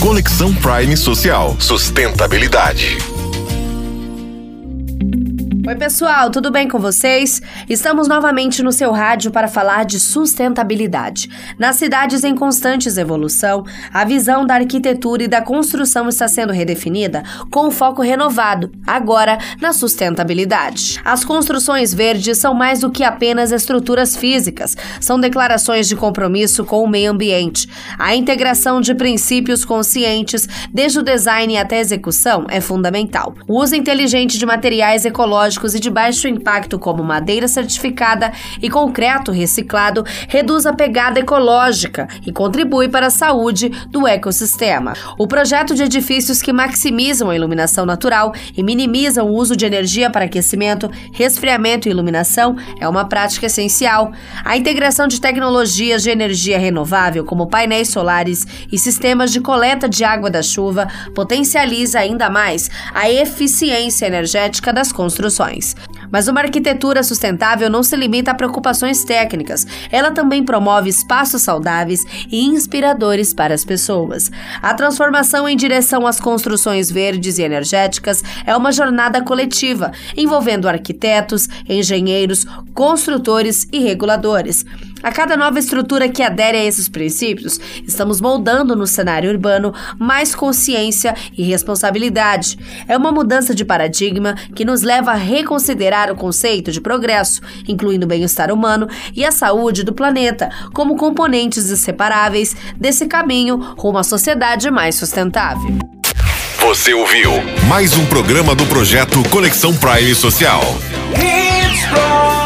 Conexão Prime Social. Sustentabilidade. Oi, pessoal, tudo bem com vocês? Estamos novamente no seu rádio para falar de sustentabilidade. Nas cidades em constantes evolução, a visão da arquitetura e da construção está sendo redefinida com um foco renovado, agora na sustentabilidade. As construções verdes são mais do que apenas estruturas físicas, são declarações de compromisso com o meio ambiente. A integração de princípios conscientes, desde o design até a execução, é fundamental. O uso inteligente de materiais ecológicos ecológicos e de baixo impacto, como madeira certificada e concreto reciclado, reduz a pegada ecológica e contribui para a saúde do ecossistema. O projeto de edifícios que maximizam a iluminação natural e minimizam o uso de energia para aquecimento, resfriamento e iluminação é uma prática essencial. A integração de tecnologias de energia renovável, como painéis solares e sistemas de coleta de água da chuva, potencializa ainda mais a eficiência energética das construções. Mas uma arquitetura sustentável não se limita a preocupações técnicas, ela também promove espaços saudáveis e inspiradores para as pessoas. A transformação em direção às construções verdes e energéticas é uma jornada coletiva, envolvendo arquitetos, engenheiros, construtores e reguladores. A cada nova estrutura que adere a esses princípios, estamos moldando no cenário urbano mais consciência e responsabilidade. É uma mudança de paradigma que nos leva a reconsiderar o conceito de progresso, incluindo o bem-estar humano e a saúde do planeta, como componentes inseparáveis desse caminho rumo à sociedade mais sustentável. Você ouviu mais um programa do projeto Conexão Prime Social. It's